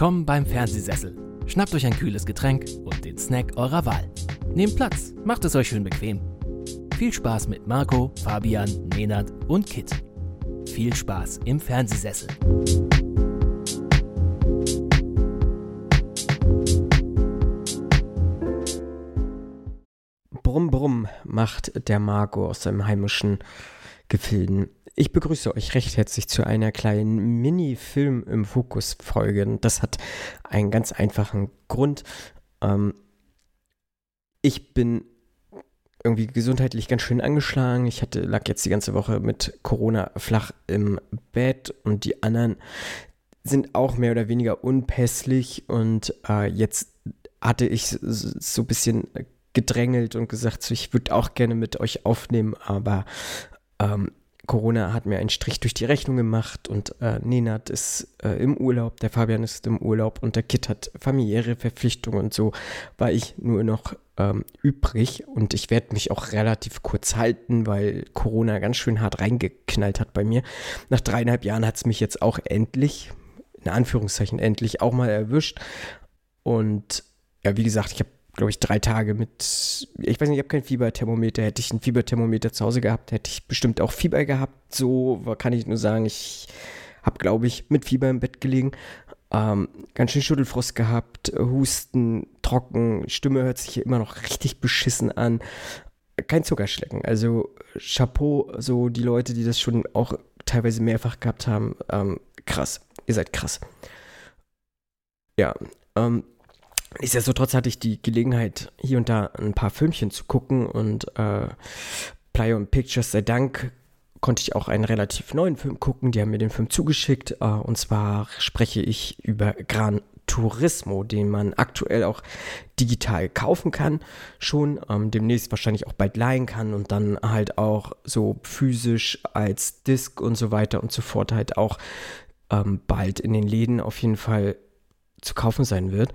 Willkommen beim Fernsehsessel. Schnappt euch ein kühles Getränk und den Snack eurer Wahl. Nehmt Platz, macht es euch schön bequem. Viel Spaß mit Marco, Fabian, Nenad und Kit. Viel Spaß im Fernsehsessel. Brumm Brumm macht der Marco aus seinem heimischen Gefilden. Ich begrüße euch recht herzlich zu einer kleinen Mini-Film im Fokus-Folge. Das hat einen ganz einfachen Grund. Ähm, ich bin irgendwie gesundheitlich ganz schön angeschlagen. Ich hatte, lag jetzt die ganze Woche mit Corona flach im Bett und die anderen sind auch mehr oder weniger unpässlich und äh, jetzt hatte ich so ein bisschen gedrängelt und gesagt, so, ich würde auch gerne mit euch aufnehmen, aber ähm, Corona hat mir einen Strich durch die Rechnung gemacht und äh, Nenad ist äh, im Urlaub, der Fabian ist im Urlaub und der Kit hat familiäre Verpflichtungen und so war ich nur noch ähm, übrig und ich werde mich auch relativ kurz halten, weil Corona ganz schön hart reingeknallt hat bei mir. Nach dreieinhalb Jahren hat es mich jetzt auch endlich, in Anführungszeichen endlich, auch mal erwischt und ja, wie gesagt, ich habe glaube ich, drei Tage mit, ich weiß nicht, ich habe kein Fieberthermometer. Hätte ich ein Fieberthermometer zu Hause gehabt, hätte ich bestimmt auch Fieber gehabt. So kann ich nur sagen, ich habe, glaube ich, mit Fieber im Bett gelegen. Ähm, ganz schön Schüttelfrost gehabt, Husten, trocken, Stimme hört sich immer noch richtig beschissen an. Kein Zuckerschlecken. Also Chapeau, so die Leute, die das schon auch teilweise mehrfach gehabt haben. Ähm, krass. Ihr seid krass. Ja, ähm, Nichtsdestotrotz hatte ich die Gelegenheit, hier und da ein paar Filmchen zu gucken und äh, Playa und Pictures, sei Dank, konnte ich auch einen relativ neuen Film gucken. Die haben mir den Film zugeschickt äh, und zwar spreche ich über Gran Turismo, den man aktuell auch digital kaufen kann, schon ähm, demnächst wahrscheinlich auch bald leihen kann und dann halt auch so physisch als Disc und so weiter und so fort halt auch ähm, bald in den Läden auf jeden Fall zu kaufen sein wird.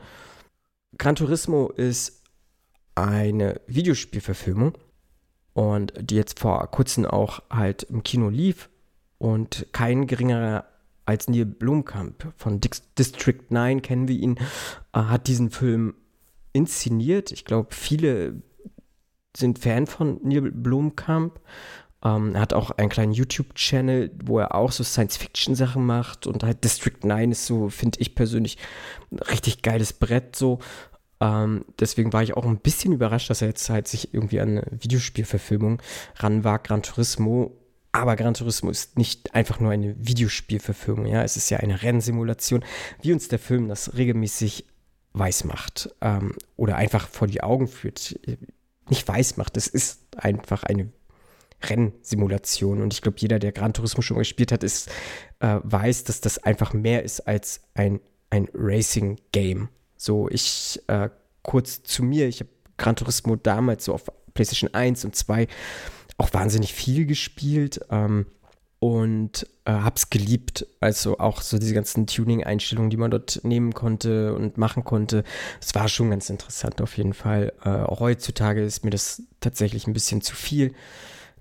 Gran Turismo ist eine Videospielverfilmung und die jetzt vor kurzem auch halt im Kino lief und kein geringerer als Neil Blomkamp von District 9 kennen wir ihn, äh, hat diesen Film inszeniert. Ich glaube, viele sind Fan von Neil Blomkamp. Ähm, er hat auch einen kleinen YouTube-Channel, wo er auch so Science-Fiction-Sachen macht und halt District 9 ist so, finde ich persönlich, ein richtig geiles Brett so. Ähm, deswegen war ich auch ein bisschen überrascht, dass er jetzt halt sich irgendwie an eine Videospielverfilmung ranwagt, Gran Turismo. Aber Gran Turismo ist nicht einfach nur eine Videospielverfilmung, ja, es ist ja eine Rennsimulation, wie uns der Film das regelmäßig weiß macht ähm, oder einfach vor die Augen führt. Nicht weiß macht, es ist einfach eine Rennsimulation. Und ich glaube, jeder, der Gran Turismo schon mal gespielt hat, ist, äh, weiß, dass das einfach mehr ist als ein, ein Racing-Game. So, ich, äh, kurz zu mir, ich habe Gran Turismo damals so auf PlayStation 1 und 2 auch wahnsinnig viel gespielt ähm, und äh, hab's geliebt. Also auch so diese ganzen Tuning-Einstellungen, die man dort nehmen konnte und machen konnte. Es war schon ganz interessant auf jeden Fall. Äh, auch heutzutage ist mir das tatsächlich ein bisschen zu viel.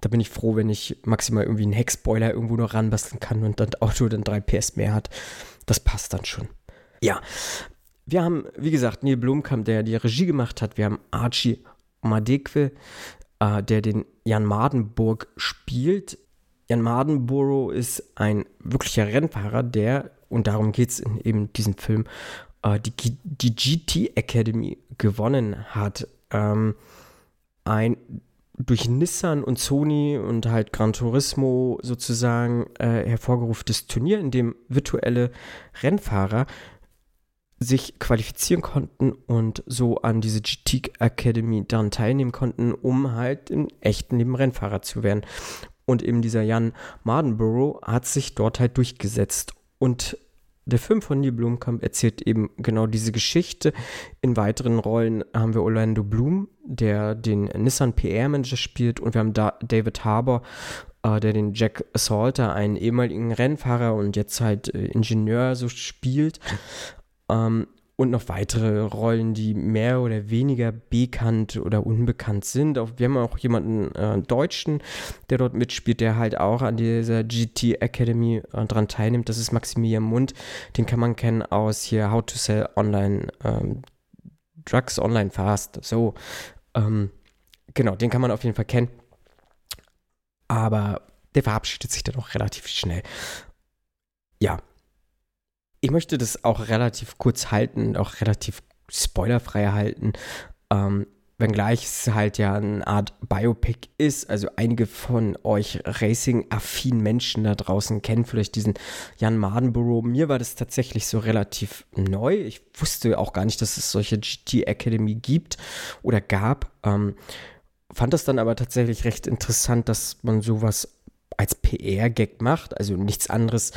Da bin ich froh, wenn ich maximal irgendwie einen Heckspoiler irgendwo noch ranbasteln kann und dann das Auto dann 3 PS mehr hat. Das passt dann schon. Ja, wir haben, wie gesagt, Neil Blomkamp, der die Regie gemacht hat. Wir haben Archie Madekwe, äh, der den Jan Mardenburg spielt. Jan Mardenborough ist ein wirklicher Rennfahrer, der, und darum geht es in eben diesem Film, äh, die, die GT Academy gewonnen hat. Ähm, ein durch Nissan und Sony und halt Gran Turismo sozusagen äh, hervorgerufenes Turnier, in dem virtuelle Rennfahrer sich qualifizieren konnten und so an diese GT Academy daran teilnehmen konnten, um halt im echten Leben Rennfahrer zu werden. Und eben dieser Jan Mardenborough hat sich dort halt durchgesetzt. Und der Film von Neil Blomkamp erzählt eben genau diese Geschichte. In weiteren Rollen haben wir Orlando Bloom, der den Nissan PR-Manager spielt, und wir haben da David Harbour, äh, der den Jack Salter, einen ehemaligen Rennfahrer und jetzt halt äh, Ingenieur, so spielt. Ähm, und noch weitere Rollen, die mehr oder weniger bekannt oder unbekannt sind. Wir haben auch jemanden äh, Deutschen, der dort mitspielt, der halt auch an dieser GT Academy äh, dran teilnimmt. Das ist Maximilian Mund. Den kann man kennen aus hier How to Sell Online ähm, Drugs Online Fast. So, ähm, genau, den kann man auf jeden Fall kennen. Aber der verabschiedet sich dann auch relativ schnell. Ja, ich möchte das auch relativ kurz halten, auch relativ spoilerfrei halten. Ähm, wenngleich es halt ja eine Art Biopic ist. Also einige von euch Racing-affinen Menschen da draußen kennen vielleicht diesen Jan Mardenborough. Mir war das tatsächlich so relativ neu. Ich wusste auch gar nicht, dass es solche GT Academy gibt oder gab. Ähm, fand das dann aber tatsächlich recht interessant, dass man sowas als PR-Gag macht. Also nichts anderes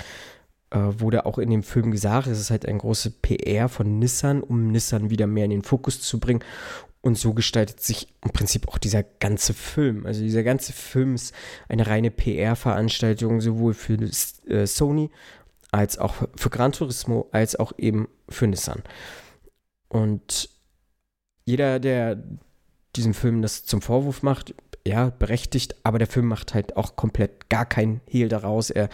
äh, wurde auch in dem Film gesagt, es ist halt ein große PR von Nissan, um Nissan wieder mehr in den Fokus zu bringen. Und so gestaltet sich im Prinzip auch dieser ganze Film. Also dieser ganze Film ist eine reine PR-Veranstaltung, sowohl für äh, Sony als auch für Gran Turismo, als auch eben für Nissan. Und jeder, der diesem Film das zum Vorwurf macht, ja, berechtigt, aber der Film macht halt auch komplett gar keinen Hehl daraus. Er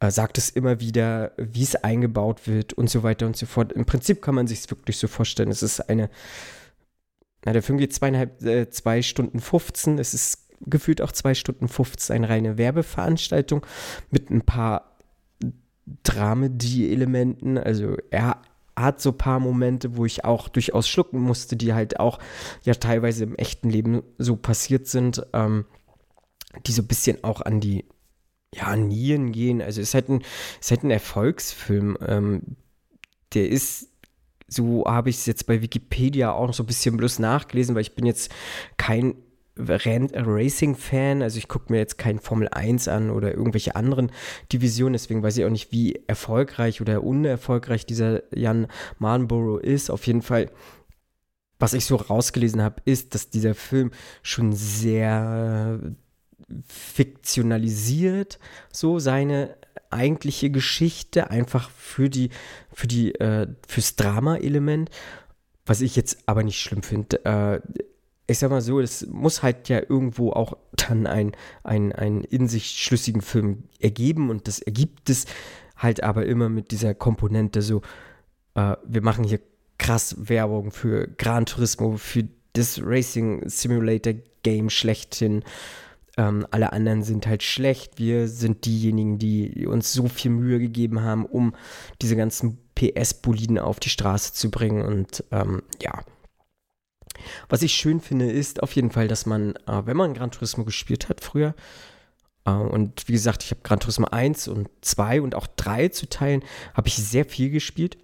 äh, sagt es immer wieder, wie es eingebaut wird und so weiter und so fort. Im Prinzip kann man sich es wirklich so vorstellen. Es ist eine, na, der Film geht zweieinhalb, äh, zwei Stunden 15. Es ist gefühlt auch zwei Stunden 15 eine reine Werbeveranstaltung mit ein paar Dramedy-Elementen. Also er hat so ein paar Momente, wo ich auch durchaus schlucken musste, die halt auch ja teilweise im echten Leben so passiert sind, ähm, die so ein bisschen auch an die ja, Nieren gehen. Also es ist halt ein, es ist halt ein Erfolgsfilm. Ähm, der ist, so habe ich es jetzt bei Wikipedia auch noch so ein bisschen bloß nachgelesen, weil ich bin jetzt kein Racing-Fan, also ich gucke mir jetzt kein Formel 1 an oder irgendwelche anderen Divisionen, deswegen weiß ich auch nicht, wie erfolgreich oder unerfolgreich dieser Jan Marlborough ist. Auf jeden Fall, was ich so rausgelesen habe, ist, dass dieser Film schon sehr fiktionalisiert so seine eigentliche Geschichte einfach für die für die äh, fürs Drama-Element, was ich jetzt aber nicht schlimm finde. Äh, ich sag mal so, es muss halt ja irgendwo auch dann ein, ein, ein in sich schlüssigen Film ergeben und das ergibt es halt aber immer mit dieser Komponente so, äh, wir machen hier krass Werbung für Gran Turismo, für das Racing Simulator Game schlechthin ähm, alle anderen sind halt schlecht. Wir sind diejenigen, die uns so viel Mühe gegeben haben, um diese ganzen PS-Boliden auf die Straße zu bringen. Und ähm, ja. Was ich schön finde, ist auf jeden Fall, dass man, äh, wenn man Gran Turismo gespielt hat früher, äh, und wie gesagt, ich habe Gran Turismo 1 und 2 und auch 3 zu teilen, habe ich sehr viel gespielt.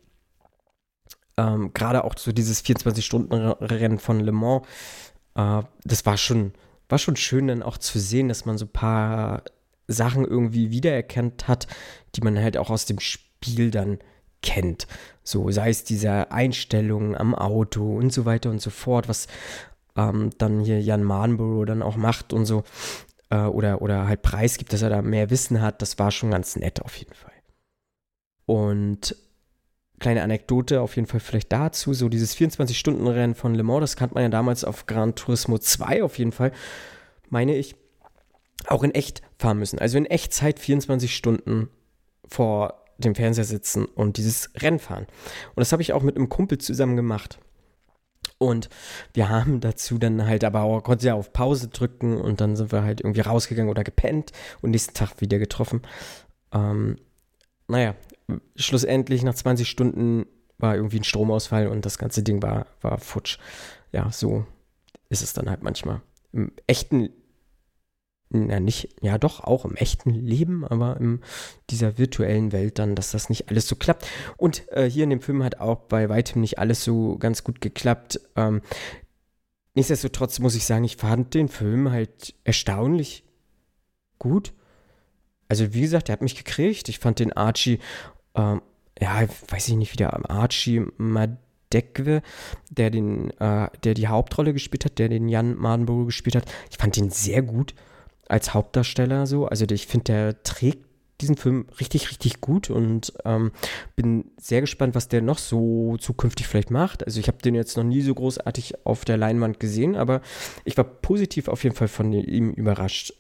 Ähm, Gerade auch so dieses 24-Stunden-Rennen von Le Mans, äh, das war schon war schon schön dann auch zu sehen, dass man so ein paar Sachen irgendwie wiedererkannt hat, die man halt auch aus dem Spiel dann kennt. So sei es diese Einstellungen am Auto und so weiter und so fort, was ähm, dann hier Jan Marnborough dann auch macht und so. Äh, oder, oder halt preisgibt, dass er da mehr Wissen hat, das war schon ganz nett auf jeden Fall. Und kleine Anekdote auf jeden Fall vielleicht dazu, so dieses 24-Stunden-Rennen von Le Mans, das kannte man ja damals auf Gran Turismo 2 auf jeden Fall, meine ich, auch in echt fahren müssen. Also in Echtzeit 24 Stunden vor dem Fernseher sitzen und dieses Rennen fahren. Und das habe ich auch mit einem Kumpel zusammen gemacht. Und wir haben dazu dann halt aber auch, konnte ja auf Pause drücken und dann sind wir halt irgendwie rausgegangen oder gepennt und nächsten Tag wieder getroffen. Ähm, naja, schlussendlich nach 20 Stunden war irgendwie ein Stromausfall und das ganze Ding war, war futsch. Ja, so ist es dann halt manchmal. Im echten, na nicht, ja doch, auch im echten Leben, aber in dieser virtuellen Welt dann, dass das nicht alles so klappt. Und äh, hier in dem Film hat auch bei weitem nicht alles so ganz gut geklappt. Ähm, nichtsdestotrotz muss ich sagen, ich fand den Film halt erstaunlich gut. Also wie gesagt, der hat mich gekriegt. Ich fand den Archie ähm, ja, weiß ich nicht, wie der Archie Madekwe, der den, äh, der die Hauptrolle gespielt hat, der den Jan Mardenborough gespielt hat. Ich fand ihn sehr gut als Hauptdarsteller so. Also ich finde, der trägt diesen Film richtig, richtig gut und ähm, bin sehr gespannt, was der noch so zukünftig vielleicht macht. Also ich habe den jetzt noch nie so großartig auf der Leinwand gesehen, aber ich war positiv auf jeden Fall von ihm überrascht.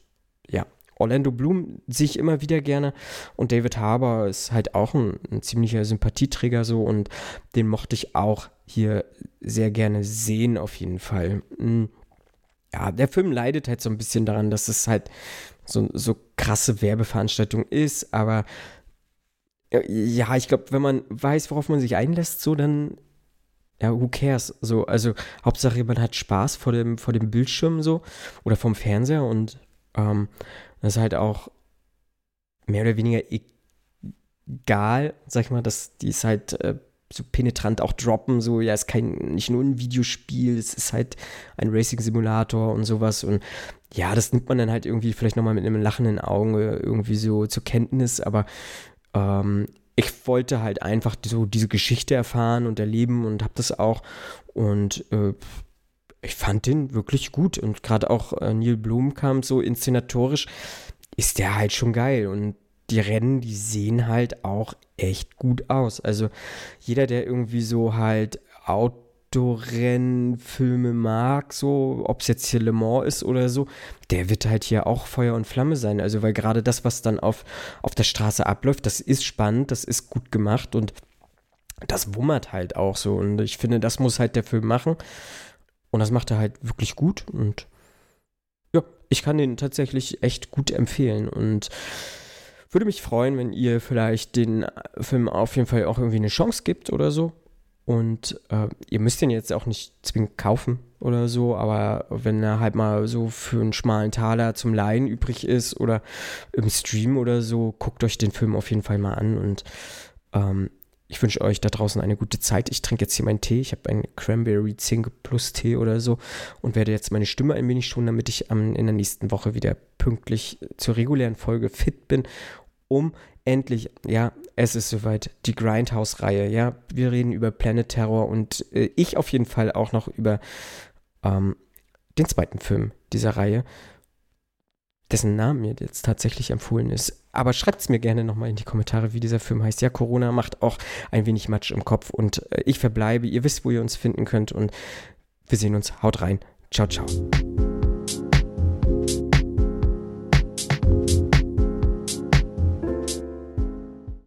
Ja, Orlando Bloom sehe ich immer wieder gerne und David Harbour ist halt auch ein, ein, ziemlicher Sympathieträger so und den mochte ich auch hier sehr gerne sehen auf jeden Fall. Hm. Ja, der Film leidet halt so ein bisschen daran, dass es halt so, so krasse Werbeveranstaltung ist, aber ja, ich glaube, wenn man weiß, worauf man sich einlässt, so dann ja, who cares? So, also Hauptsache man hat Spaß vor dem, vor dem Bildschirm so oder vom Fernseher und ähm, das ist halt auch mehr oder weniger egal, sag ich mal, dass die es halt äh, so penetrant auch droppen, so, ja, ist kein, nicht nur ein Videospiel, es ist halt ein Racing-Simulator und sowas und ja, das nimmt man dann halt irgendwie vielleicht nochmal mit einem lachenden Auge irgendwie so zur Kenntnis, aber ähm, ich wollte halt einfach so diese Geschichte erfahren und erleben und habe das auch und äh, ich fand den wirklich gut und gerade auch äh, Neil Blomkamp so inszenatorisch ist der halt schon geil und die Rennen, die sehen halt auch echt gut aus. Also jeder, der irgendwie so halt Autorennfilme mag, so, ob es jetzt hier Le Mans ist oder so, der wird halt hier auch Feuer und Flamme sein. Also, weil gerade das, was dann auf, auf der Straße abläuft, das ist spannend, das ist gut gemacht und das wummert halt auch so. Und ich finde, das muss halt der Film machen. Und das macht er halt wirklich gut. Und ja, ich kann den tatsächlich echt gut empfehlen. Und würde mich freuen, wenn ihr vielleicht den Film auf jeden Fall auch irgendwie eine Chance gibt oder so. Und äh, ihr müsst den jetzt auch nicht zwingend kaufen oder so, aber wenn er halt mal so für einen schmalen Taler zum Leihen übrig ist oder im Stream oder so, guckt euch den Film auf jeden Fall mal an und ähm, ich wünsche euch da draußen eine gute Zeit. Ich trinke jetzt hier meinen Tee. Ich habe einen Cranberry Zink Plus Tee oder so und werde jetzt meine Stimme ein wenig schonen, damit ich in der nächsten Woche wieder pünktlich zur regulären Folge fit bin um endlich, ja, es ist soweit, die Grindhouse-Reihe, ja, wir reden über Planet Terror und äh, ich auf jeden Fall auch noch über ähm, den zweiten Film dieser Reihe, dessen Name mir jetzt tatsächlich empfohlen ist. Aber schreibt es mir gerne nochmal in die Kommentare, wie dieser Film heißt. Ja, Corona macht auch ein wenig Matsch im Kopf und äh, ich verbleibe, ihr wisst, wo ihr uns finden könnt und wir sehen uns. Haut rein. Ciao, ciao.